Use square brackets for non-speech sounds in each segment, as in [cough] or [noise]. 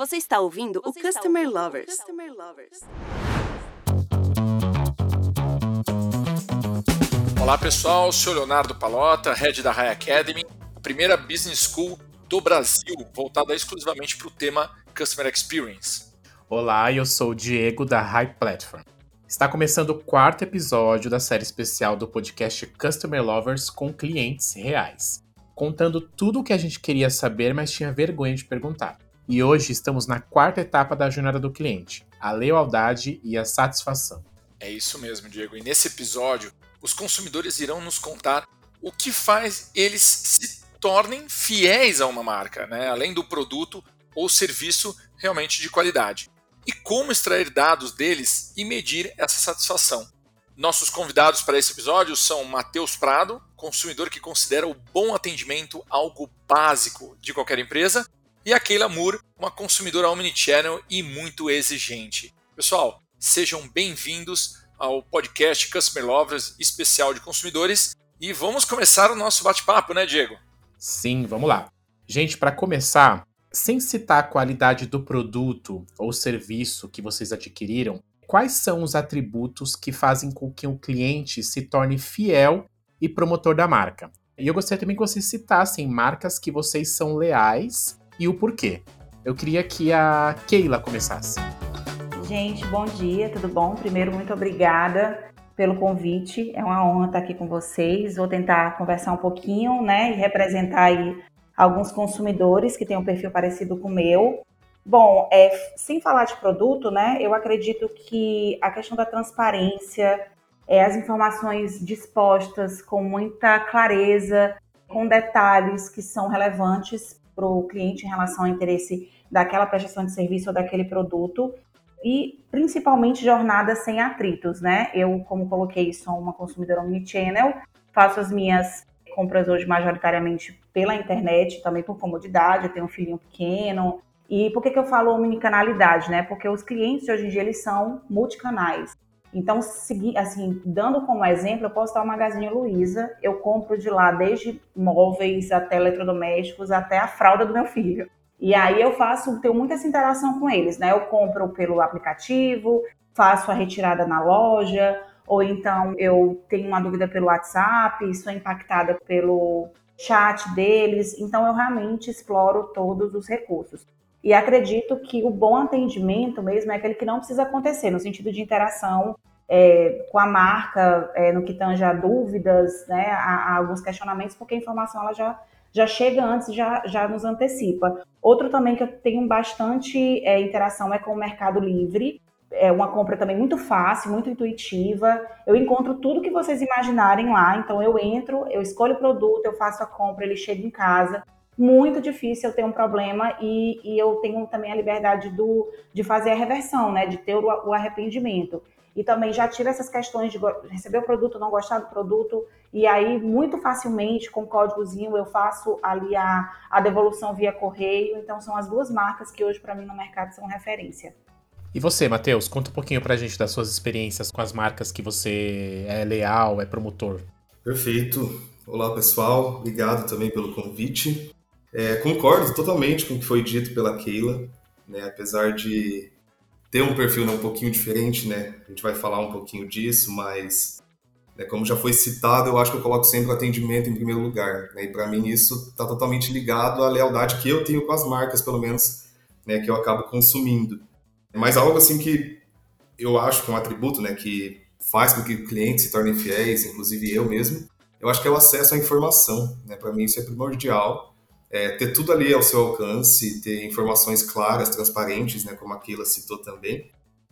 Você está ouvindo Você o Customer ouvindo Lovers. Customer Lovers. Olá pessoal, sou Leonardo Palota, head da High Academy, a primeira business school do Brasil voltada exclusivamente para o tema Customer Experience. Olá, eu sou o Diego da High Platform. Está começando o quarto episódio da série especial do podcast Customer Lovers com clientes reais, contando tudo o que a gente queria saber, mas tinha vergonha de perguntar. E hoje estamos na quarta etapa da jornada do cliente, a lealdade e a satisfação. É isso mesmo, Diego. E nesse episódio, os consumidores irão nos contar o que faz eles se tornem fiéis a uma marca, né? além do produto ou serviço realmente de qualidade. E como extrair dados deles e medir essa satisfação. Nossos convidados para esse episódio são Matheus Prado, consumidor que considera o bom atendimento algo básico de qualquer empresa, e a Keila Moore, uma consumidora omnichannel e muito exigente. Pessoal, sejam bem-vindos ao podcast Customer Lovers especial de consumidores e vamos começar o nosso bate-papo, né, Diego? Sim, vamos lá. Gente, para começar, sem citar a qualidade do produto ou serviço que vocês adquiriram, quais são os atributos que fazem com que o cliente se torne fiel e promotor da marca? E eu gostaria também que vocês citassem marcas que vocês são leais e o porquê. Eu queria que a Keila começasse. Gente, bom dia, tudo bom? Primeiro, muito obrigada pelo convite. É uma honra estar aqui com vocês. Vou tentar conversar um pouquinho, né, e representar aí alguns consumidores que têm um perfil parecido com o meu. Bom, é, sem falar de produto, né, eu acredito que a questão da transparência, é, as informações dispostas com muita clareza, com detalhes que são relevantes para o cliente em relação ao interesse daquela prestação de serviço ou daquele produto e principalmente jornadas sem atritos, né? Eu, como coloquei, sou uma consumidora omnichannel, faço as minhas compras hoje majoritariamente pela internet, também por comodidade, eu tenho um filhinho pequeno. E por que, que eu falo omnicanalidade, né? Porque os clientes hoje em dia eles são multicanais. Então, assim, dando como exemplo, eu posso dar o Magazine Luiza, eu compro de lá desde móveis até eletrodomésticos, até a fralda do meu filho. E aí eu faço, tenho muita essa interação com eles, né? Eu compro pelo aplicativo, faço a retirada na loja, ou então eu tenho uma dúvida pelo WhatsApp, sou impactada pelo chat deles, então eu realmente exploro todos os recursos. E acredito que o bom atendimento mesmo é aquele que não precisa acontecer, no sentido de interação é, com a marca, é, no que tange a dúvidas, né, a, a, alguns questionamentos, porque a informação ela já, já chega antes, já, já nos antecipa. Outro também que eu tenho bastante é, interação é com o Mercado Livre, é uma compra também muito fácil, muito intuitiva. Eu encontro tudo que vocês imaginarem lá. Então eu entro, eu escolho o produto, eu faço a compra, ele chega em casa muito difícil eu ter um problema e, e eu tenho também a liberdade do, de fazer a reversão, né? De ter o, o arrependimento. E também já tive essas questões de receber o produto, não gostar do produto, e aí muito facilmente, com códigozinho, eu faço ali a, a devolução via correio. Então são as duas marcas que hoje para mim no mercado são referência. E você, Matheus, conta um pouquinho pra gente das suas experiências com as marcas que você é leal, é promotor. Perfeito. Olá, pessoal. Obrigado também pelo convite. É, concordo totalmente com o que foi dito pela Keila, né? apesar de ter um perfil né, um pouquinho diferente, né? A gente vai falar um pouquinho disso, mas né, como já foi citado, eu acho que eu coloco sempre o atendimento em primeiro lugar. Né? E para mim isso está totalmente ligado à lealdade que eu tenho com as marcas, pelo menos, né, que eu acabo consumindo. Mas algo assim que eu acho que é um atributo, né, que faz com que clientes se tornem fiéis, inclusive eu mesmo, eu acho que é o acesso à informação. Né? Para mim isso é primordial é, ter tudo ali ao seu alcance, ter informações claras, transparentes, né, como a Keila citou também,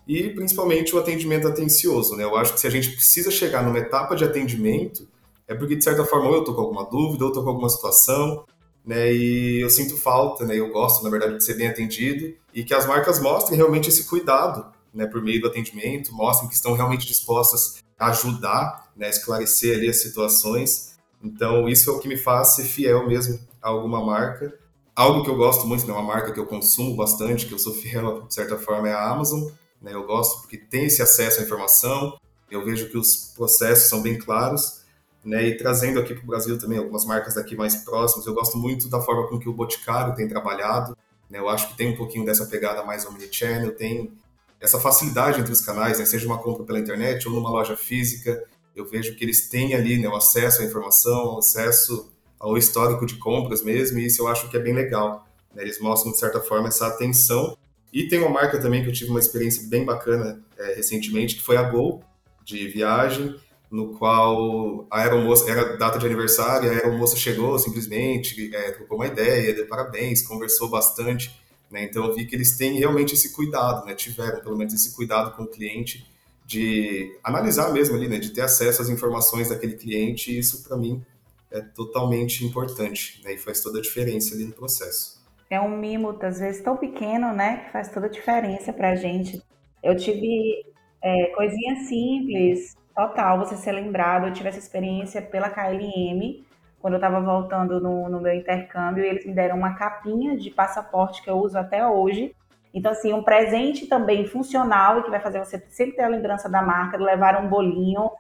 e principalmente o atendimento atencioso. Né? Eu acho que se a gente precisa chegar numa etapa de atendimento, é porque de certa forma ou eu estou com alguma dúvida, ou estou com alguma situação, né, e eu sinto falta, né, eu gosto, na verdade, de ser bem atendido, e que as marcas mostrem realmente esse cuidado né, por meio do atendimento, mostrem que estão realmente dispostas a ajudar, né, esclarecer ali as situações. Então, isso é o que me faz ser fiel mesmo alguma marca. Algo que eu gosto muito, né, uma marca que eu consumo bastante, que eu sou fiel, de certa forma, é a Amazon. Né, eu gosto porque tem esse acesso à informação, eu vejo que os processos são bem claros. Né, e trazendo aqui para o Brasil também algumas marcas daqui mais próximas, eu gosto muito da forma com que o Boticário tem trabalhado. Né? Eu acho que tem um pouquinho dessa pegada mais omnichannel, tem essa facilidade entre os canais, né? seja uma compra pela internet ou numa loja física. Eu vejo que eles têm ali né, o acesso à informação, o acesso ao histórico de compras mesmo, e isso eu acho que é bem legal. Né? Eles mostram, de certa forma, essa atenção. E tem uma marca também que eu tive uma experiência bem bacana é, recentemente, que foi a Gol, de viagem, no qual a aeromoça, era data de aniversário, a aeromoça chegou simplesmente, é, trocou uma ideia, deu parabéns, conversou bastante. Né? Então eu vi que eles têm realmente esse cuidado, né? tiveram pelo menos esse cuidado com o cliente de analisar mesmo ali, né? de ter acesso às informações daquele cliente, e isso para mim é totalmente importante né? e faz toda a diferença ali no processo. É um mimo, às vezes, tão pequeno, né, que faz toda a diferença para a gente. Eu tive é, coisinhas simples, total, você ser lembrado. Eu tive essa experiência pela KLM, quando eu estava voltando no, no meu intercâmbio, eles me deram uma capinha de passaporte que eu uso até hoje. Então, assim, um presente também funcional e que vai fazer você sempre ter a lembrança da marca, levar um bolinho.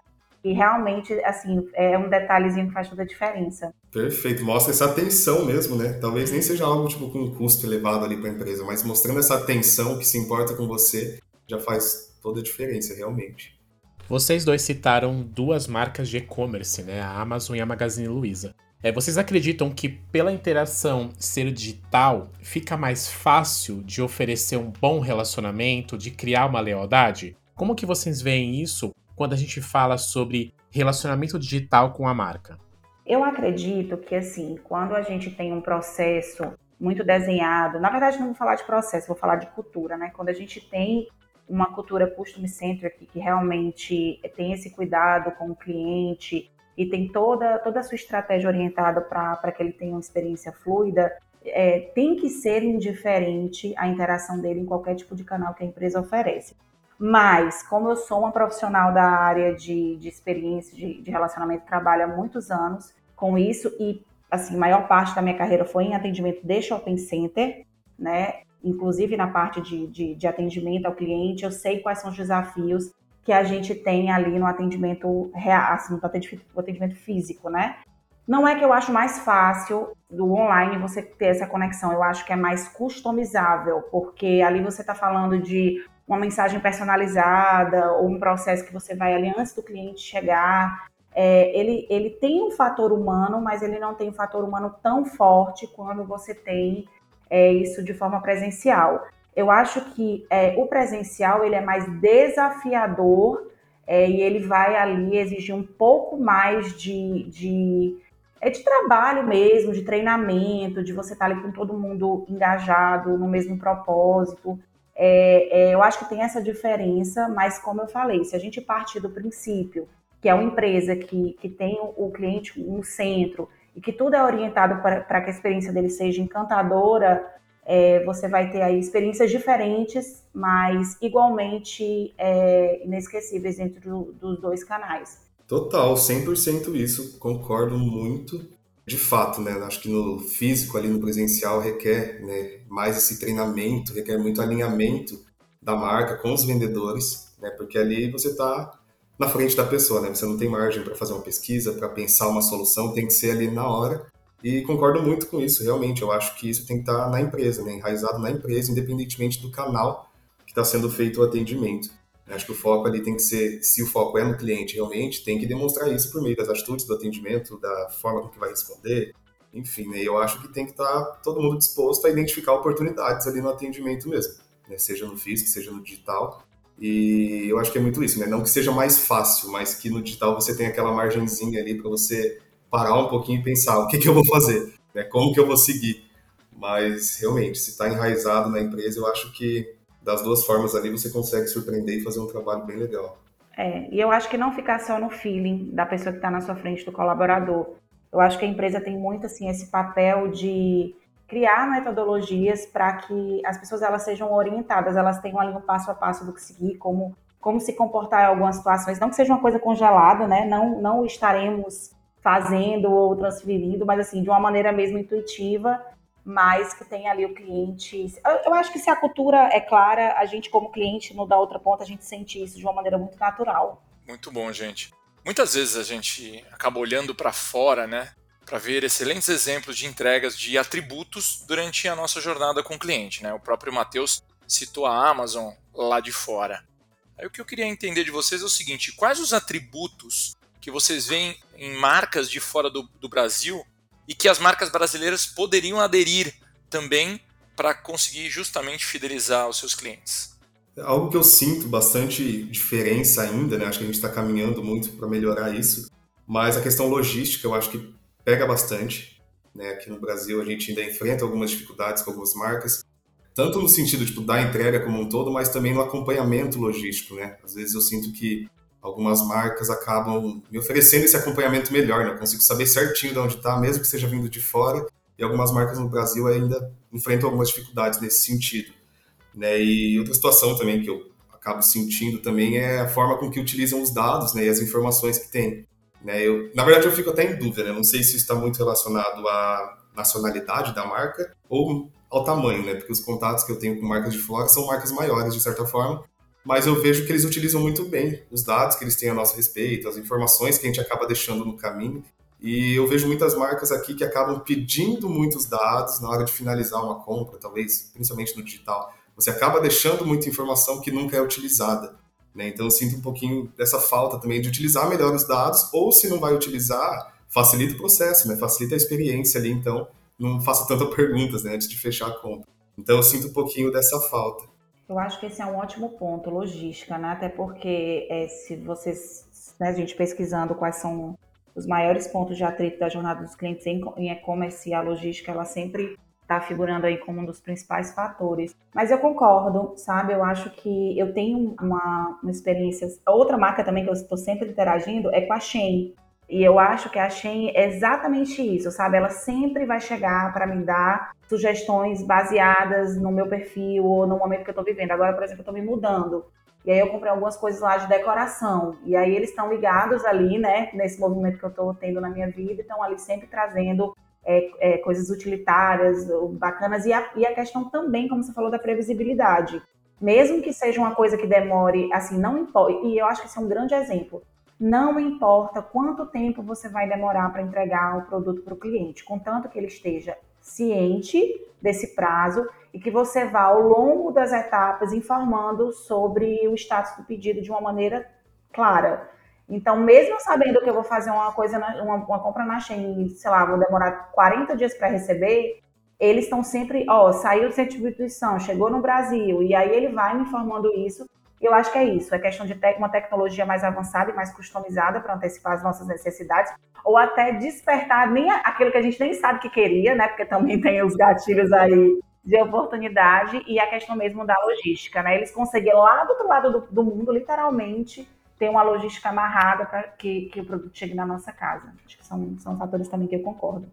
E realmente, assim, é um detalhezinho que faz toda a diferença. Perfeito, mostra essa atenção mesmo, né? Talvez nem seja algo tipo com um custo elevado ali para a empresa, mas mostrando essa atenção que se importa com você já faz toda a diferença, realmente. Vocês dois citaram duas marcas de e-commerce, né? A Amazon e a Magazine Luiza. É, vocês acreditam que pela interação ser digital fica mais fácil de oferecer um bom relacionamento, de criar uma lealdade? Como que vocês veem isso quando a gente fala sobre relacionamento digital com a marca? Eu acredito que assim, quando a gente tem um processo muito desenhado, na verdade não vou falar de processo, vou falar de cultura, né? Quando a gente tem uma cultura customer centric que realmente tem esse cuidado com o cliente e tem toda, toda a sua estratégia orientada para que ele tenha uma experiência fluida, é, tem que ser indiferente a interação dele em qualquer tipo de canal que a empresa oferece. Mas, como eu sou uma profissional da área de, de experiência, de, de relacionamento, trabalho há muitos anos com isso e, assim, maior parte da minha carreira foi em atendimento de shopping center, né? inclusive na parte de, de, de, atendimento ao cliente, eu sei quais são os desafios que a gente tem ali no atendimento real, assim, no atendimento, no atendimento físico, né? Não é que eu acho mais fácil do online você ter essa conexão, eu acho que é mais customizável, porque ali você está falando de uma mensagem personalizada ou um processo que você vai ali antes do cliente chegar. É, ele, ele tem um fator humano, mas ele não tem um fator humano tão forte quando você tem é, isso de forma presencial. Eu acho que é, o presencial ele é mais desafiador é, e ele vai ali exigir um pouco mais de, de, é, de trabalho mesmo, de treinamento, de você estar ali com todo mundo engajado no mesmo propósito. É, é, eu acho que tem essa diferença, mas como eu falei, se a gente partir do princípio que é uma empresa que, que tem o, cliente no centro, e que tudo é orientado para que a experiência dele seja encantadora, é, você vai ter aí experiências diferentes, mas igualmente é, inesquecíveis dentro do, dos dois canais. Total, 100% isso, concordo muito. De fato, né? Acho que no físico, ali no presencial, requer né, mais esse treinamento, requer muito alinhamento da marca com os vendedores, né? Porque ali você está na frente da pessoa, né? Você não tem margem para fazer uma pesquisa, para pensar uma solução, tem que ser ali na hora. E concordo muito com isso, realmente. Eu acho que isso tem que estar tá na empresa, né? enraizado na empresa, independentemente do canal que está sendo feito o atendimento. Acho que o foco ali tem que ser, se o foco é no cliente realmente, tem que demonstrar isso por meio das atitudes do atendimento, da forma com que vai responder, enfim, né? eu acho que tem que estar tá todo mundo disposto a identificar oportunidades ali no atendimento mesmo, né? seja no físico, seja no digital, e eu acho que é muito isso, né? Não que seja mais fácil, mas que no digital você tem aquela margenzinha ali para você parar um pouquinho e pensar o que, que eu vou fazer, né? Como que eu vou seguir. Mas realmente, se está enraizado na empresa, eu acho que das duas formas ali você consegue surpreender e fazer um trabalho bem legal. É, e eu acho que não ficar só no feeling da pessoa que está na sua frente, do colaborador. Eu acho que a empresa tem muito assim esse papel de criar metodologias para que as pessoas elas sejam orientadas, elas tenham ali um passo a passo do que seguir, como como se comportar em algumas situações, não que seja uma coisa congelada, né? Não não estaremos fazendo ou transferindo, mas assim, de uma maneira mesmo intuitiva, mas que tenha ali o cliente. Eu, eu acho que se a cultura é clara, a gente como cliente no da outra ponta, a gente sente isso de uma maneira muito natural. Muito bom, gente. Muitas vezes a gente acaba olhando para fora, né? para ver excelentes exemplos de entregas de atributos durante a nossa jornada com o cliente. Né? O próprio Matheus citou a Amazon lá de fora. Aí o que eu queria entender de vocês é o seguinte: quais os atributos que vocês veem em marcas de fora do, do Brasil e que as marcas brasileiras poderiam aderir também para conseguir justamente fidelizar os seus clientes? Algo que eu sinto bastante diferença ainda, né? Acho que a gente está caminhando muito para melhorar isso, mas a questão logística eu acho que pega bastante. Né? Aqui no Brasil a gente ainda enfrenta algumas dificuldades com algumas marcas, tanto no sentido tipo, da entrega como um todo, mas também no acompanhamento logístico. Né? Às vezes eu sinto que algumas marcas acabam me oferecendo esse acompanhamento melhor, né? eu consigo saber certinho de onde está, mesmo que seja vindo de fora, e algumas marcas no Brasil ainda enfrentam algumas dificuldades nesse sentido. Né? E outra situação também que eu acabo sentindo também é a forma com que utilizam os dados né, e as informações que têm. Né? Eu, na verdade, eu fico até em dúvida, né? não sei se isso está muito relacionado à nacionalidade da marca ou ao tamanho, né? porque os contatos que eu tenho com marcas de fora são marcas maiores, de certa forma, mas eu vejo que eles utilizam muito bem os dados que eles têm a nosso respeito, as informações que a gente acaba deixando no caminho. E eu vejo muitas marcas aqui que acabam pedindo muitos dados na hora de finalizar uma compra, talvez, principalmente no digital. Você acaba deixando muita informação que nunca é utilizada. Né? Então eu sinto um pouquinho dessa falta também de utilizar melhor os dados, ou se não vai utilizar, facilita o processo, né? facilita a experiência ali, então não faça tantas [laughs] perguntas né, antes de fechar a compra. Então eu sinto um pouquinho dessa falta. Eu acho que esse é um ótimo ponto, logística, né? Até porque é, se vocês, né, a gente pesquisando quais são os maiores pontos de atrito da jornada dos clientes em e-commerce a logística, ela sempre está figurando aí como um dos principais fatores. Mas eu concordo, sabe? Eu acho que eu tenho uma, uma experiência. Outra marca também que eu estou sempre interagindo é com a Shein. E eu acho que a Shein é exatamente isso, sabe? Ela sempre vai chegar para me dar sugestões baseadas no meu perfil ou no momento que eu estou vivendo. Agora, por exemplo, eu estou me mudando. E aí eu comprei algumas coisas lá de decoração. E aí eles estão ligados ali, né? Nesse movimento que eu estou tendo na minha vida, estão ali sempre trazendo é, é, coisas utilitárias, bacanas, e a, e a questão também, como você falou, da previsibilidade. Mesmo que seja uma coisa que demore, assim, não importa, e eu acho que esse é um grande exemplo. Não importa quanto tempo você vai demorar para entregar o produto para o cliente, contanto que ele esteja ciente desse prazo e que você vá ao longo das etapas informando sobre o status do pedido de uma maneira clara. Então, mesmo sabendo que eu vou fazer uma coisa, uma, uma, compra na Shein, sei lá, vou demorar 40 dias para receber, eles estão sempre, ó, saiu de distribuição, chegou no Brasil, e aí ele vai me informando isso. Eu acho que é isso, é questão de ter uma tecnologia mais avançada e mais customizada para antecipar as nossas necessidades, ou até despertar nem aquilo que a gente nem sabe que queria, né? Porque também [laughs] tem os gatilhos aí de oportunidade e a questão mesmo da logística, né? Eles conseguiram lá do outro lado do, do mundo, literalmente, ter uma logística amarrada para que, que o produto chegue na nossa casa. Acho que são, são fatores também que eu concordo.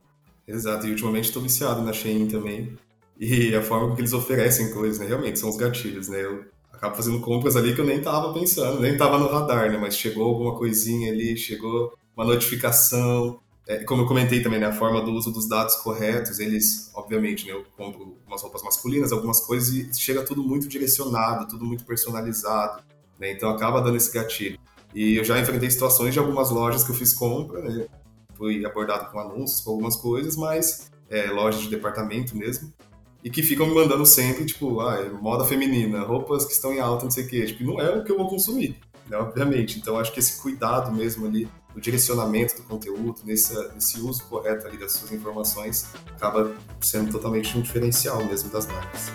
Exato, e ultimamente estou viciado na Shein também. E a forma que eles oferecem coisas, né? Realmente, são os gatilhos, né? Eu acabo fazendo compras ali que eu nem estava pensando, nem estava no radar, né? Mas chegou alguma coisinha ali, chegou uma notificação. É, como eu comentei também, né? A forma do uso dos dados corretos, eles, obviamente, né? Eu compro umas roupas masculinas, algumas coisas, e chega tudo muito direcionado, tudo muito personalizado. Né? Então acaba dando esse gatilho. E eu já enfrentei situações de algumas lojas que eu fiz compra, né? fui abordado com anúncios, com algumas coisas, mas é, lojas de departamento mesmo, e que ficam me mandando sempre, tipo, ah, moda feminina, roupas que estão em alta, não sei o quê. Tipo, não é o que eu vou consumir, né? obviamente. Então acho que esse cuidado mesmo ali, no direcionamento do conteúdo, nesse, nesse uso correto ali das suas informações, acaba sendo totalmente um diferencial mesmo das marcas.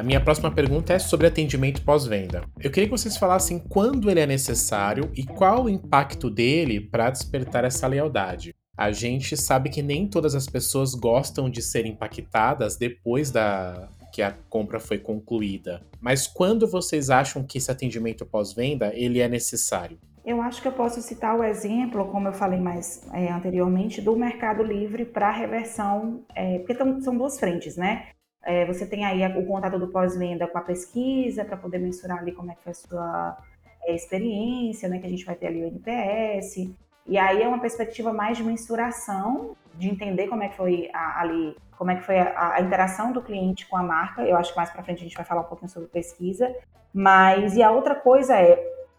A minha próxima pergunta é sobre atendimento pós-venda. Eu queria que vocês falassem quando ele é necessário e qual o impacto dele para despertar essa lealdade. A gente sabe que nem todas as pessoas gostam de ser impactadas depois da que a compra foi concluída. Mas quando vocês acham que esse atendimento pós-venda ele é necessário? Eu acho que eu posso citar o exemplo, como eu falei mais é, anteriormente, do Mercado Livre para reversão, é, porque são duas frentes, né? É, você tem aí o contato do pós-venda com a pesquisa, para poder mensurar ali como é que foi a sua é, experiência, né? Que a gente vai ter ali o NPS. E aí é uma perspectiva mais de mensuração, de entender como é que foi a, ali, como é que foi a, a, interação do cliente com a marca. Eu acho que mais para frente a gente vai falar um pouquinho sobre pesquisa. Mas e a outra coisa é,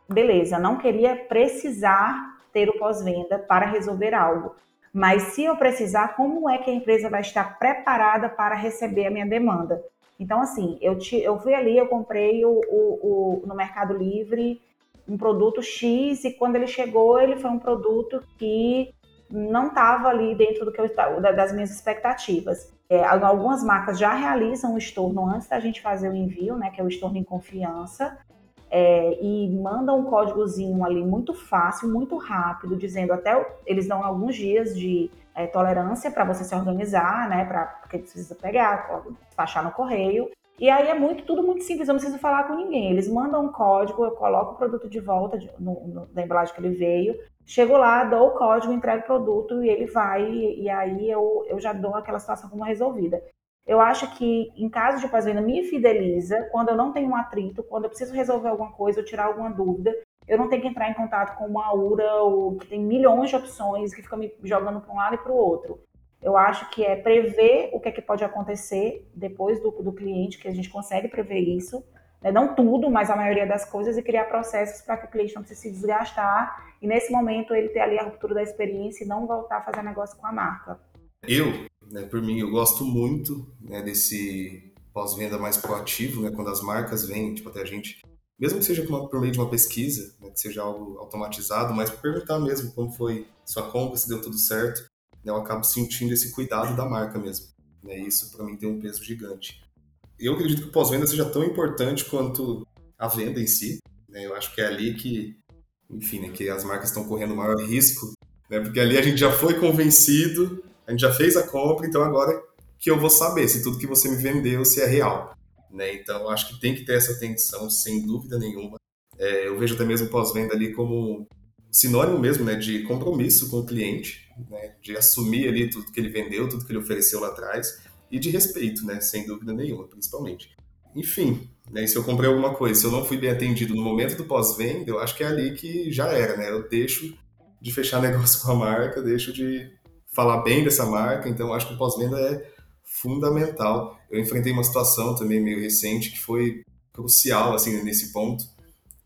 beleza, não queria precisar ter o pós-venda para resolver algo. Mas se eu precisar, como é que a empresa vai estar preparada para receber a minha demanda? Então, assim, eu, te, eu fui ali, eu comprei o, o, o, no Mercado Livre um produto X e quando ele chegou, ele foi um produto que não estava ali dentro do que eu, das minhas expectativas. É, algumas marcas já realizam o estorno antes da gente fazer o envio, né, que é o estorno em confiança, é, e mandam um códigozinho ali muito fácil, muito rápido, dizendo até eles dão alguns dias de é, tolerância para você se organizar, né, para porque precisa pegar, despachar no correio. E aí é muito, tudo muito simples, eu não preciso falar com ninguém. Eles mandam um código, eu coloco o produto de volta de, no, no, da embalagem que ele veio, chego lá, dou o código, entrego o produto e ele vai, e, e aí eu, eu já dou aquela situação como resolvida. Eu acho que em caso de pós-venda me fideliza quando eu não tenho um atrito, quando eu preciso resolver alguma coisa ou tirar alguma dúvida, eu não tenho que entrar em contato com uma URA ou que tem milhões de opções que fica me jogando para um lado e para o outro. Eu acho que é prever o que é que pode acontecer depois do, do cliente, que a gente consegue prever isso, né? não tudo, mas a maioria das coisas, e criar processos para que o cliente não precise se desgastar e nesse momento ele ter ali a ruptura da experiência e não voltar a fazer negócio com a marca. Eu, né, por mim, eu gosto muito né, desse pós-venda mais proativo, né, quando as marcas vêm tipo, até a gente, mesmo que seja por meio de uma pesquisa, né, que seja algo automatizado, mas perguntar mesmo como foi sua compra, se deu tudo certo, né, eu acabo sentindo esse cuidado da marca mesmo. Né, isso para mim tem um peso gigante. Eu acredito que o pós-venda seja tão importante quanto a venda em si. Né, eu acho que é ali que, enfim, né, que as marcas estão correndo maior risco, né, porque ali a gente já foi convencido a gente já fez a compra, então agora que eu vou saber se tudo que você me vendeu se é real. Né? Então, acho que tem que ter essa atenção, sem dúvida nenhuma. É, eu vejo até mesmo pós-venda ali como sinônimo mesmo né, de compromisso com o cliente, né, de assumir ali tudo que ele vendeu, tudo que ele ofereceu lá atrás, e de respeito, né, sem dúvida nenhuma, principalmente. Enfim, né, se eu comprei alguma coisa, se eu não fui bem atendido no momento do pós-venda, eu acho que é ali que já era, né? Eu deixo de fechar [laughs] negócio com a marca, deixo de falar bem dessa marca, então acho que o pós-venda é fundamental. Eu enfrentei uma situação também meio recente que foi crucial assim nesse ponto,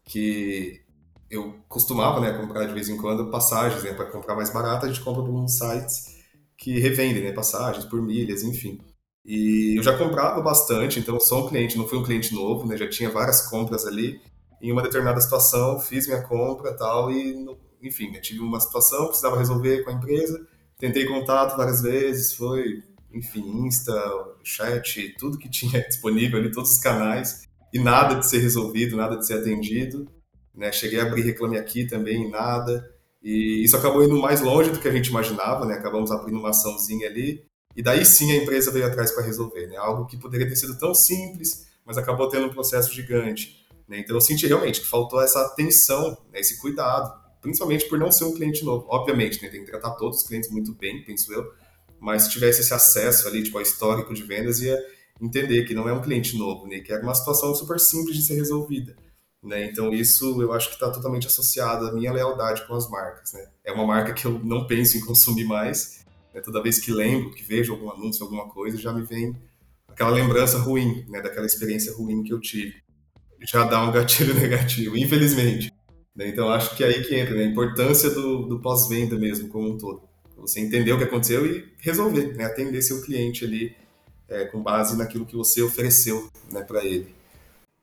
que eu costumava né, comprar de vez em quando passagens, né, para comprar mais barato a gente compra por uns sites que revendem né, passagens por milhas, enfim. E eu já comprava bastante, então sou um cliente, não fui um cliente novo, né, já tinha várias compras ali. Em uma determinada situação, fiz minha compra tal, e, enfim, né, tive uma situação, precisava resolver com a empresa, Tentei contato várias vezes, foi, enfim, Insta, chat, tudo que tinha [laughs] disponível ali, todos os canais, e nada de ser resolvido, nada de ser atendido. Né? Cheguei a abrir Reclame Aqui também, nada. E isso acabou indo mais longe do que a gente imaginava, né? Acabamos abrindo uma açãozinha ali. E daí sim a empresa veio atrás para resolver, né? Algo que poderia ter sido tão simples, mas acabou tendo um processo gigante. Né? Então eu senti realmente que faltou essa atenção, né? esse cuidado principalmente por não ser um cliente novo. Obviamente, né, tem que tratar todos os clientes muito bem, penso eu, mas se tivesse esse acesso ali, tipo, ao histórico de vendas, ia entender que não é um cliente novo, né, que é uma situação super simples de ser resolvida. Né? Então isso eu acho que está totalmente associado à minha lealdade com as marcas. Né? É uma marca que eu não penso em consumir mais. Né? Toda vez que lembro, que vejo algum anúncio, alguma coisa, já me vem aquela lembrança ruim, né? daquela experiência ruim que eu tive. Já dá um gatilho [laughs] negativo, infelizmente. Né? Então, acho que é aí que entra né? a importância do, do pós-venda mesmo, como um todo. Você entender o que aconteceu e resolver, né? atender seu cliente ali é, com base naquilo que você ofereceu né, para ele.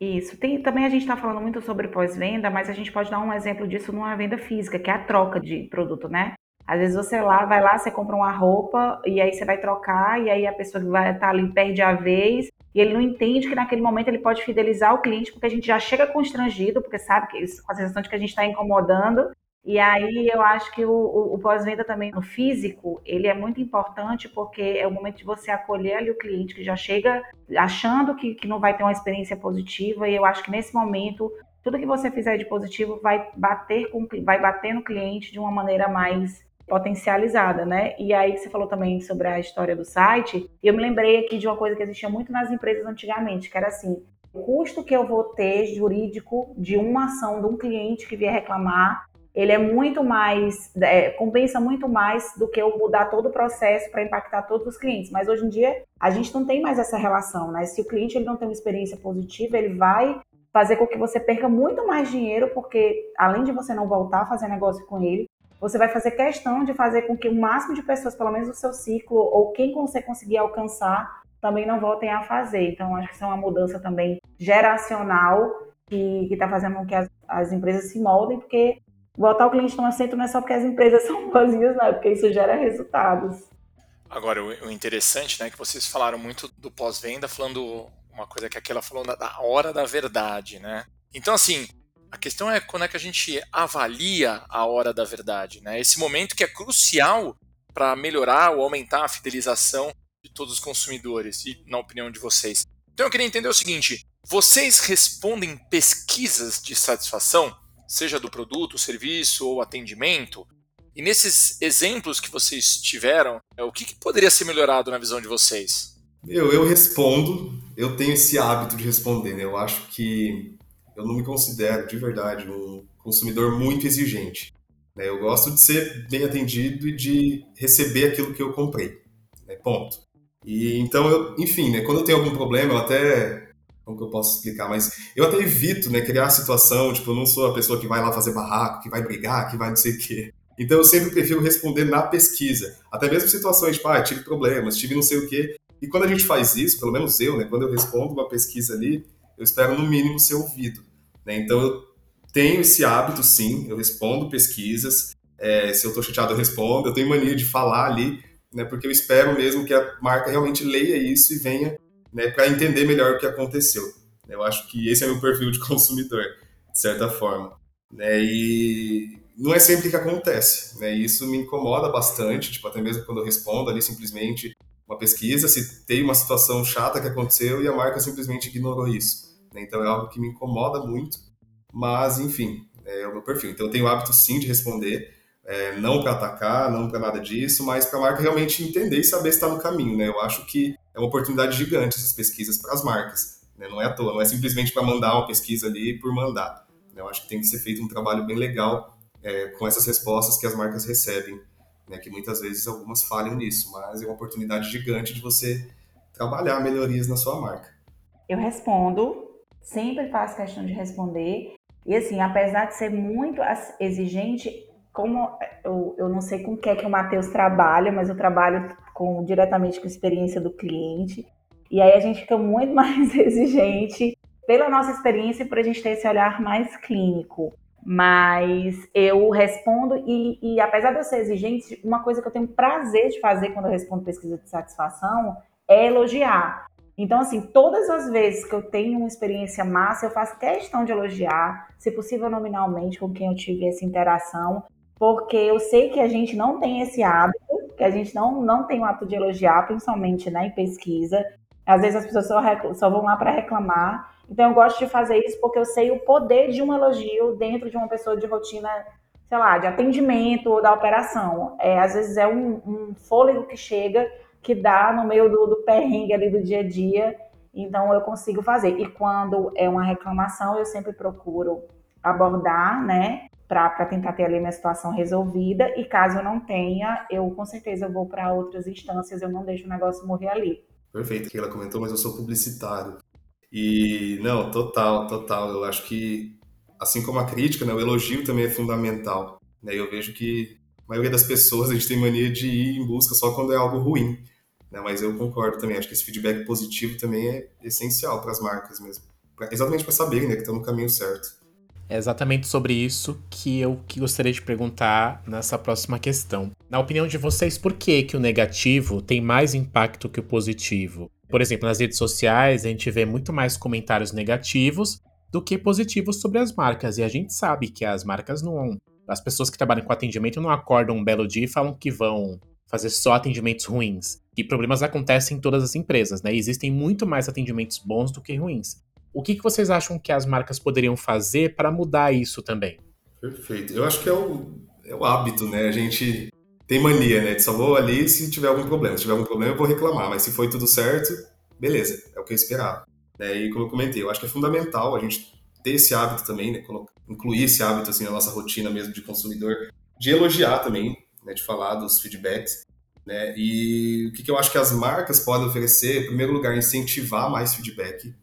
Isso. Tem, também a gente está falando muito sobre pós-venda, mas a gente pode dar um exemplo disso numa venda física, que é a troca de produto, né? Às vezes você lá, vai lá, você compra uma roupa e aí você vai trocar e aí a pessoa que vai estar tá ali perde a vez e ele não entende que naquele momento ele pode fidelizar o cliente porque a gente já chega constrangido, porque sabe que com a sensação de que a gente está incomodando. E aí eu acho que o, o, o pós-venda também no físico, ele é muito importante porque é o momento de você acolher ali o cliente que já chega achando que, que não vai ter uma experiência positiva e eu acho que nesse momento tudo que você fizer de positivo vai bater com vai bater no cliente de uma maneira mais potencializada, né? E aí você falou também sobre a história do site, e eu me lembrei aqui de uma coisa que existia muito nas empresas antigamente, que era assim, o custo que eu vou ter jurídico de uma ação de um cliente que vier reclamar ele é muito mais, é, compensa muito mais do que eu mudar todo o processo para impactar todos os clientes. Mas hoje em dia, a gente não tem mais essa relação, né? Se o cliente ele não tem uma experiência positiva, ele vai fazer com que você perca muito mais dinheiro, porque além de você não voltar a fazer negócio com ele, você vai fazer questão de fazer com que o máximo de pessoas, pelo menos o seu ciclo, ou quem você conseguir alcançar, também não voltem a fazer. Então, acho que isso é uma mudança também geracional que está fazendo com que as, as, empresas se moldem, porque botar o cliente no assento não é só porque as empresas [laughs] são vazias, não, é porque isso gera resultados. Agora, o, interessante, né, que vocês falaram muito do pós-venda, falando uma coisa que aquela falou da hora da verdade, né? Então, assim, a questão é quando é que a gente avalia a hora da verdade, né? Esse momento que é crucial para melhorar ou aumentar a fidelização de todos os consumidores, e na opinião de vocês. Então eu queria entender o seguinte: vocês respondem pesquisas de satisfação, seja do produto, serviço ou atendimento? E nesses exemplos que vocês tiveram, é, o que, que poderia ser melhorado na visão de vocês? Eu, eu respondo, eu tenho esse hábito de responder, né? Eu acho que eu não me considero, de verdade, um consumidor muito exigente. Né? Eu gosto de ser bem atendido e de receber aquilo que eu comprei. Né? Ponto. E então, eu, enfim, né, quando eu tenho algum problema, eu até. Como que eu posso explicar? Mas eu até evito né, criar situação, tipo, eu não sou a pessoa que vai lá fazer barraco, que vai brigar, que vai não sei o quê. Então eu sempre prefiro responder na pesquisa. Até mesmo situações, tipo, ah, tive problemas, tive não sei o quê. E quando a gente faz isso, pelo menos eu, né, quando eu respondo uma pesquisa ali, eu espero no mínimo ser ouvido. Né? Então eu tenho esse hábito, sim, eu respondo pesquisas. É, se eu estou chateado, eu respondo. Eu tenho mania de falar ali, né, porque eu espero mesmo que a marca realmente leia isso e venha né, para entender melhor o que aconteceu. Eu acho que esse é meu perfil de [laughs] consumidor, de certa forma. Né, e não é sempre que acontece. Né, isso me incomoda bastante, tipo, até mesmo quando eu respondo ali simplesmente uma pesquisa, se tem uma situação chata que aconteceu e a marca simplesmente ignorou isso. Né? Então é algo que me incomoda muito, mas enfim, é o meu perfil. Então eu tenho o hábito sim de responder, é, não para atacar, não para nada disso, mas para a marca realmente entender e saber se está no caminho. Né? Eu acho que é uma oportunidade gigante essas pesquisas para as marcas. Né? Não é à toa, não é simplesmente para mandar uma pesquisa ali por mandar. Né? Eu acho que tem que ser feito um trabalho bem legal é, com essas respostas que as marcas recebem, né? que muitas vezes algumas falham nisso, mas é uma oportunidade gigante de você trabalhar melhorias na sua marca. Eu respondo sempre faço questão de responder. E assim, apesar de ser muito exigente, como eu, eu não sei com o que é que o Matheus trabalha, mas eu trabalho com, diretamente com a experiência do cliente. E aí a gente fica muito [laughs] mais exigente pela nossa experiência e por a gente ter esse olhar mais clínico. Mas eu respondo, e, e apesar de eu ser exigente, uma coisa que eu tenho prazer de fazer quando eu respondo pesquisa de satisfação é elogiar. Então, assim, todas as vezes que eu tenho uma experiência massa, eu faço questão de elogiar, se possível nominalmente, com quem eu tive essa interação, porque eu sei que a gente não tem esse hábito, que a gente não, não tem o hábito de elogiar, principalmente né, em pesquisa. Às vezes as pessoas só, só vão lá para reclamar. Então, eu gosto de fazer isso porque eu sei o poder de um elogio dentro de uma pessoa de rotina, sei lá, de atendimento ou da operação. É, às vezes é um, um fôlego que chega que dá no meio do, do perrengue ali do dia a dia. Então eu consigo fazer. E quando é uma reclamação, eu sempre procuro abordar, né, para tentar ter ali minha situação resolvida. E caso eu não tenha, eu com certeza vou para outras instâncias, eu não deixo o negócio morrer ali. Perfeito, que ela comentou, mas eu sou publicitário. E não, total, total. Eu acho que assim como a crítica, né, o elogio também é fundamental. Né? Eu vejo que a maioria das pessoas a gente tem mania de ir em busca só quando é algo ruim. Né? Mas eu concordo também, acho que esse feedback positivo também é essencial para as marcas mesmo. Pra, exatamente para saberem né, que estão no caminho certo. É exatamente sobre isso que eu que gostaria de perguntar nessa próxima questão. Na opinião de vocês, por que, que o negativo tem mais impacto que o positivo? Por exemplo, nas redes sociais, a gente vê muito mais comentários negativos do que positivos sobre as marcas. E a gente sabe que as marcas não. As pessoas que trabalham com atendimento não acordam um belo dia e falam que vão fazer só atendimentos ruins. E problemas acontecem em todas as empresas, né? existem muito mais atendimentos bons do que ruins. O que, que vocês acham que as marcas poderiam fazer para mudar isso também? Perfeito. Eu acho que é o, é o hábito, né? A gente tem mania, né? De só vou ali se tiver algum problema. Se tiver algum problema, eu vou reclamar. Mas se foi tudo certo, beleza. É o que eu esperava. Né? E como eu comentei, eu acho que é fundamental a gente ter esse hábito também, né, incluir esse hábito assim na nossa rotina mesmo de consumidor, de elogiar também, né, de falar dos feedbacks, né, e o que, que eu acho que as marcas podem oferecer, em primeiro lugar, incentivar mais feedback,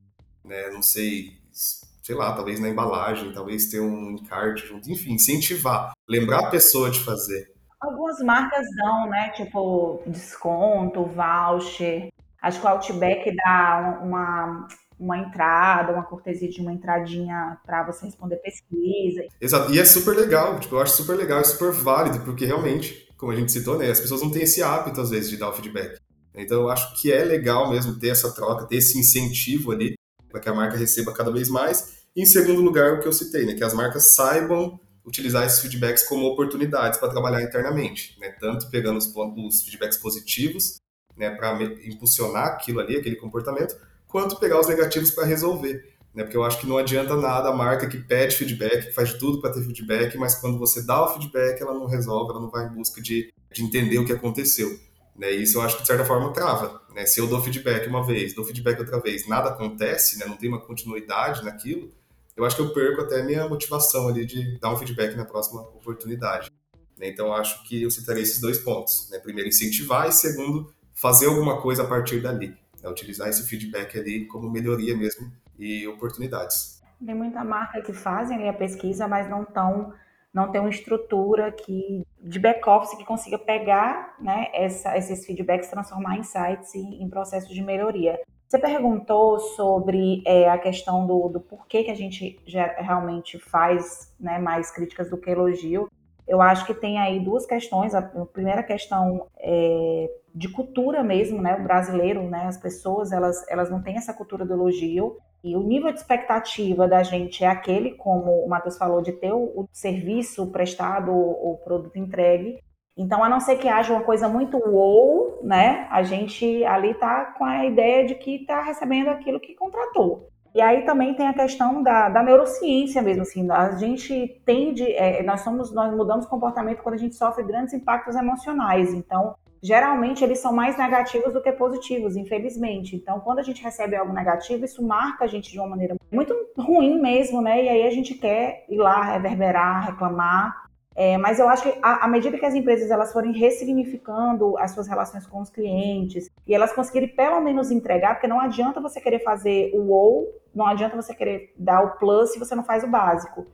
né, não sei, sei lá, talvez na embalagem, talvez ter um encarte junto, enfim, incentivar, lembrar a pessoa de fazer. Algumas marcas dão, né, tipo desconto, voucher, acho que o Outback dá uma uma entrada, uma cortesia de uma entradinha para você responder pesquisa. Exato, e é super legal, tipo, eu acho super legal, é super válido, porque realmente, como a gente citou, né, as pessoas não têm esse hábito, às vezes, de dar o feedback. Então, eu acho que é legal mesmo ter essa troca, ter esse incentivo ali, para que a marca receba cada vez mais. E, em segundo lugar, o que eu citei, né, que as marcas saibam utilizar esses feedbacks como oportunidades para trabalhar internamente, né, tanto pegando os, os feedbacks positivos, né, para impulsionar aquilo ali, aquele comportamento, quanto pegar os negativos para resolver. Né? Porque eu acho que não adianta nada a marca que pede feedback, que faz tudo para ter feedback, mas quando você dá o feedback, ela não resolve, ela não vai em busca de, de entender o que aconteceu. Né? Isso eu acho que de certa forma trava. Né? Se eu dou feedback uma vez, dou feedback outra vez, nada acontece, né? não tem uma continuidade naquilo, eu acho que eu perco até minha motivação ali de dar um feedback na próxima oportunidade. Né? Então, acho que eu citarei esses dois pontos. Né? Primeiro, incentivar e segundo, fazer alguma coisa a partir dali é utilizar esse feedback ali como melhoria mesmo e oportunidades. Tem muita marca que fazem a pesquisa, mas não tão não tem uma estrutura que de back-office que consiga pegar né, essa, esses feedbacks, transformar em insights em, em processos de melhoria. Você perguntou sobre é, a questão do, do porquê que a gente realmente faz né, mais críticas do que elogio. Eu acho que tem aí duas questões. A primeira questão é de cultura mesmo, né? O brasileiro, né? As pessoas, elas, elas não têm essa cultura do elogio. E o nível de expectativa da gente é aquele, como o Matheus falou, de ter o, serviço prestado, o, o, produto entregue. Então, a não ser que haja uma coisa muito wow, né? A gente ali tá com a ideia de que tá recebendo aquilo que contratou. E aí também tem a questão da, da neurociência mesmo, assim, a gente tende, é, nós somos, nós mudamos comportamento quando a gente sofre grandes impactos emocionais, então geralmente eles são mais negativos do que positivos, infelizmente. Então, quando a gente recebe algo negativo, isso marca a gente de uma maneira muito ruim mesmo, né? E aí a gente quer ir lá reverberar, reclamar. É, mas eu acho que à medida que as empresas elas forem ressignificando as suas relações com os clientes e elas conseguirem pelo menos entregar, porque não adianta você querer fazer o ou, não adianta você querer dar o plus se você não faz o básico.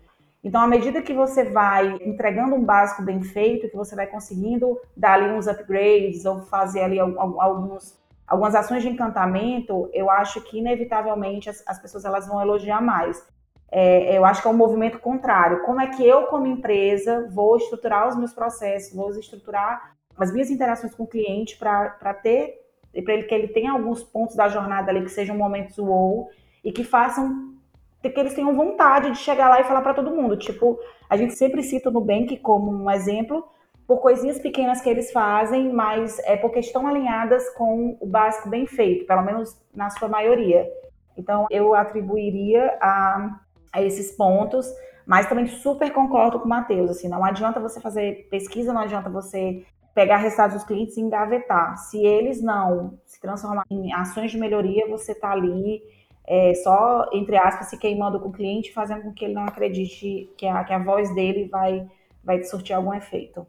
Então, à medida que você vai entregando um básico bem feito, que você vai conseguindo dar ali uns upgrades ou fazer ali alguns, algumas ações de encantamento, eu acho que inevitavelmente as, as pessoas elas vão elogiar mais. É, eu acho que é um movimento contrário. Como é que eu, como empresa, vou estruturar os meus processos, vou estruturar as minhas interações com o cliente para ter, para ele que ele tenha alguns pontos da jornada ali que sejam momentos wow e que façam que eles tenham vontade de chegar lá e falar para todo mundo. Tipo, a gente sempre cita o Nubank como um exemplo por coisinhas pequenas que eles fazem, mas é porque estão alinhadas com o básico bem feito, pelo menos na sua maioria. Então, eu atribuiria a, a esses pontos, mas também super concordo com o Matheus. Assim, não adianta você fazer pesquisa, não adianta você pegar resultados dos clientes e engavetar. Se eles não se transformarem em ações de melhoria, você está ali é, só, entre aspas, se queimando com o cliente, fazendo com que ele não acredite que a, que a voz dele vai, vai surtir algum efeito.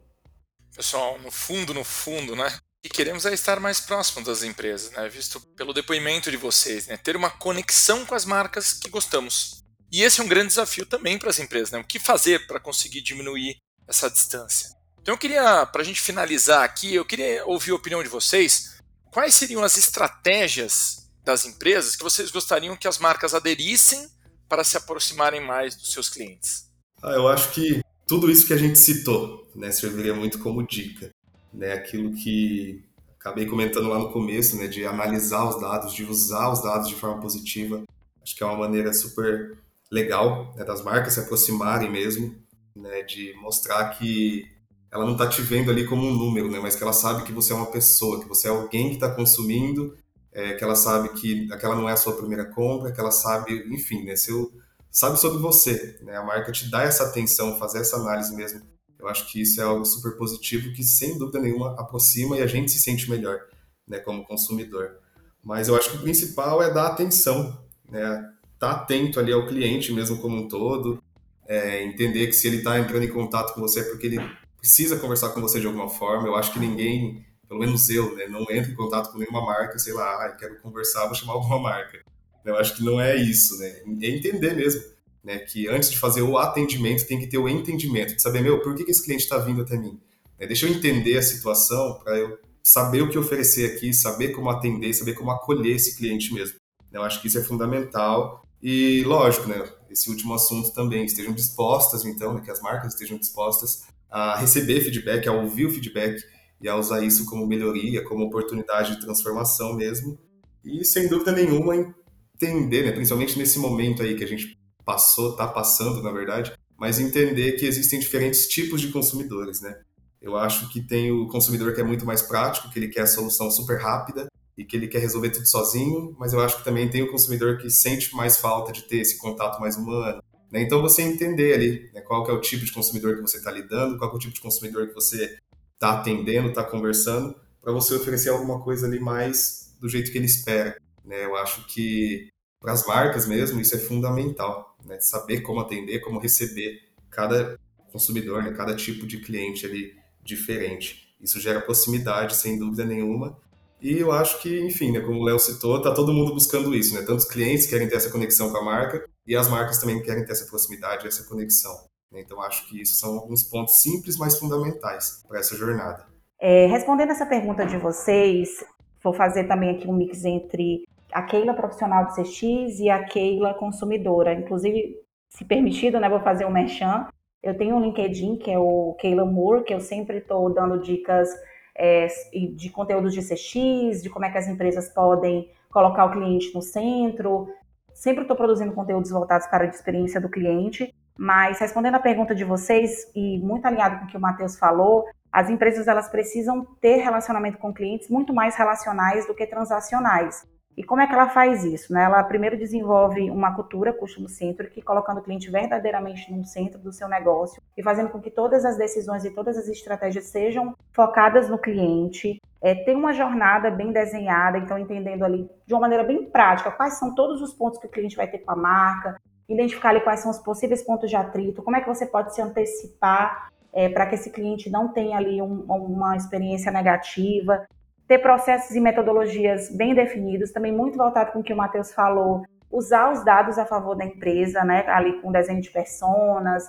Pessoal, no fundo, no fundo, né? Que queremos é estar mais próximo das empresas, né? Visto pelo depoimento de vocês, né? Ter uma conexão com as marcas que gostamos. E esse é um grande desafio também para as empresas, né? O que fazer para conseguir diminuir essa distância? Então eu queria, para a gente finalizar aqui, eu queria ouvir a opinião de vocês. Quais seriam as estratégias das empresas que vocês gostariam que as marcas aderissem para se aproximarem mais dos seus clientes? Ah, eu acho que tudo isso que a gente citou né, serviria muito como dica. Né, aquilo que acabei comentando lá no começo, né, de analisar os dados, de usar os dados de forma positiva. Acho que é uma maneira super legal né, das marcas se aproximarem mesmo, né, de mostrar que ela não está te vendo ali como um número, né, mas que ela sabe que você é uma pessoa, que você é alguém que está consumindo é, que ela sabe que aquela não é a sua primeira compra, que ela sabe, enfim, né, seu, sabe sobre você. Né, a marca te dá essa atenção, fazer essa análise mesmo. Eu acho que isso é algo super positivo que, sem dúvida nenhuma, aproxima e a gente se sente melhor né, como consumidor. Mas eu acho que o principal é dar atenção, né, tá atento ali ao cliente mesmo como um todo, é, entender que se ele está entrando em contato com você é porque ele precisa conversar com você de alguma forma. Eu acho que ninguém, pelo menos eu, né, não entra em contato com nenhuma marca, sei lá, ah, quero conversar, vou chamar alguma marca. Eu acho que não é isso, né? É entender mesmo, né? Que antes de fazer o atendimento tem que ter o entendimento, de saber, meu, por que, que esse cliente está vindo até mim? É, deixa eu entender a situação para eu saber o que oferecer aqui, saber como atender, saber como acolher esse cliente mesmo. Eu acho que isso é fundamental e, lógico, né? Esse último assunto também, estejam dispostas, então, né, que as marcas estejam dispostas a receber feedback, a ouvir o feedback e a usar isso como melhoria, como oportunidade de transformação mesmo. E, sem dúvida nenhuma, entender, né, principalmente nesse momento aí que a gente passou, está passando, na verdade, mas entender que existem diferentes tipos de consumidores, né? Eu acho que tem o consumidor que é muito mais prático, que ele quer a solução super rápida e que ele quer resolver tudo sozinho, mas eu acho que também tem o consumidor que sente mais falta de ter esse contato mais humano. Né? Então você entender ali né, qual que é o tipo de consumidor que você está lidando, qual é o tipo de consumidor que você está atendendo, está conversando, para você oferecer alguma coisa ali mais do jeito que ele espera. Né? Eu acho que para as marcas mesmo isso é fundamental, né? saber como atender, como receber cada consumidor, né? cada tipo de cliente ali diferente. Isso gera proximidade, sem dúvida nenhuma. E eu acho que, enfim, né, como o Léo citou, tá todo mundo buscando isso, né? Tanto os clientes querem ter essa conexão com a marca e as marcas também querem ter essa proximidade, essa conexão. Né? Então acho que isso são alguns pontos simples, mas fundamentais para essa jornada. É, respondendo essa pergunta de vocês, vou fazer também aqui um mix entre a Keila profissional de CX e a Keila consumidora. Inclusive, se permitido, né, vou fazer um merchan. Eu tenho um LinkedIn, que é o Keila Moore, que eu sempre estou dando dicas é, de conteúdos de CX, de como é que as empresas podem colocar o cliente no centro. Sempre estou produzindo conteúdos voltados para a experiência do cliente. Mas respondendo a pergunta de vocês, e muito alinhado com o que o Matheus falou, as empresas elas precisam ter relacionamento com clientes muito mais relacionais do que transacionais. E como é que ela faz isso? Né? Ela primeiro desenvolve uma cultura customer centric, colocando o cliente verdadeiramente no centro do seu negócio e fazendo com que todas as decisões e todas as estratégias sejam focadas no cliente. É, tem uma jornada bem desenhada, então entendendo ali de uma maneira bem prática quais são todos os pontos que o cliente vai ter com a marca, identificar ali quais são os possíveis pontos de atrito, como é que você pode se antecipar é, para que esse cliente não tenha ali um, uma experiência negativa. Ter processos e metodologias bem definidos, também muito voltado com o que o Matheus falou, usar os dados a favor da empresa, né, ali com desenho de personas,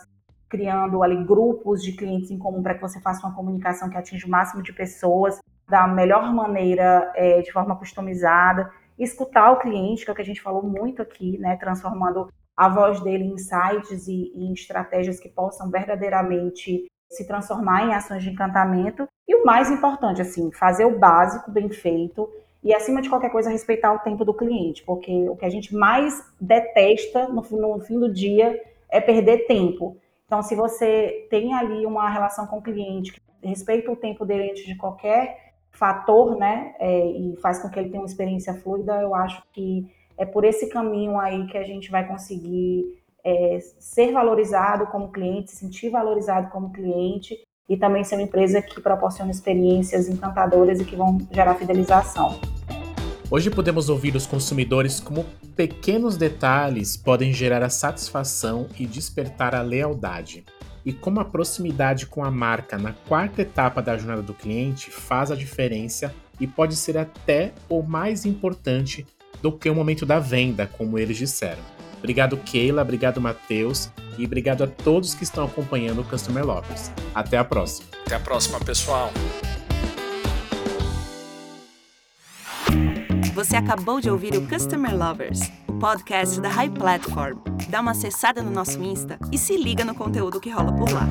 criando ali grupos de clientes em comum para que você faça uma comunicação que atinja o máximo de pessoas da melhor maneira, é, de forma customizada, escutar o cliente, que é o que a gente falou muito aqui, né, transformando a voz dele em e, e em estratégias que possam verdadeiramente se transformar em ações de encantamento e o mais importante, assim, fazer o básico bem feito e, acima de qualquer coisa, respeitar o tempo do cliente, porque o que a gente mais detesta no, no fim do dia é perder tempo. Então, se você tem ali uma relação com o cliente que respeita o tempo dele antes de qualquer fator, né, é, e faz com que ele tenha uma experiência fluida, eu acho que é por esse caminho aí que a gente vai conseguir é, ser valorizado como cliente, se sentir valorizado como cliente e também ser uma empresa que proporciona experiências encantadoras e que vão gerar fidelização. Hoje podemos ouvir os consumidores como pequenos detalhes podem gerar a satisfação e despertar a lealdade. E como a proximidade com a marca na quarta etapa da jornada do cliente faz a diferença e pode ser até o mais importante do que o momento da venda, como eles disseram. Obrigado, Keila, obrigado, Matheus, e obrigado a todos que estão acompanhando o Customer Lovers. Até a próxima. Até a próxima, pessoal. Você acabou de ouvir o Customer Lovers, o podcast da High Platform. Dá uma acessada no nosso Insta e se liga no conteúdo que rola por lá.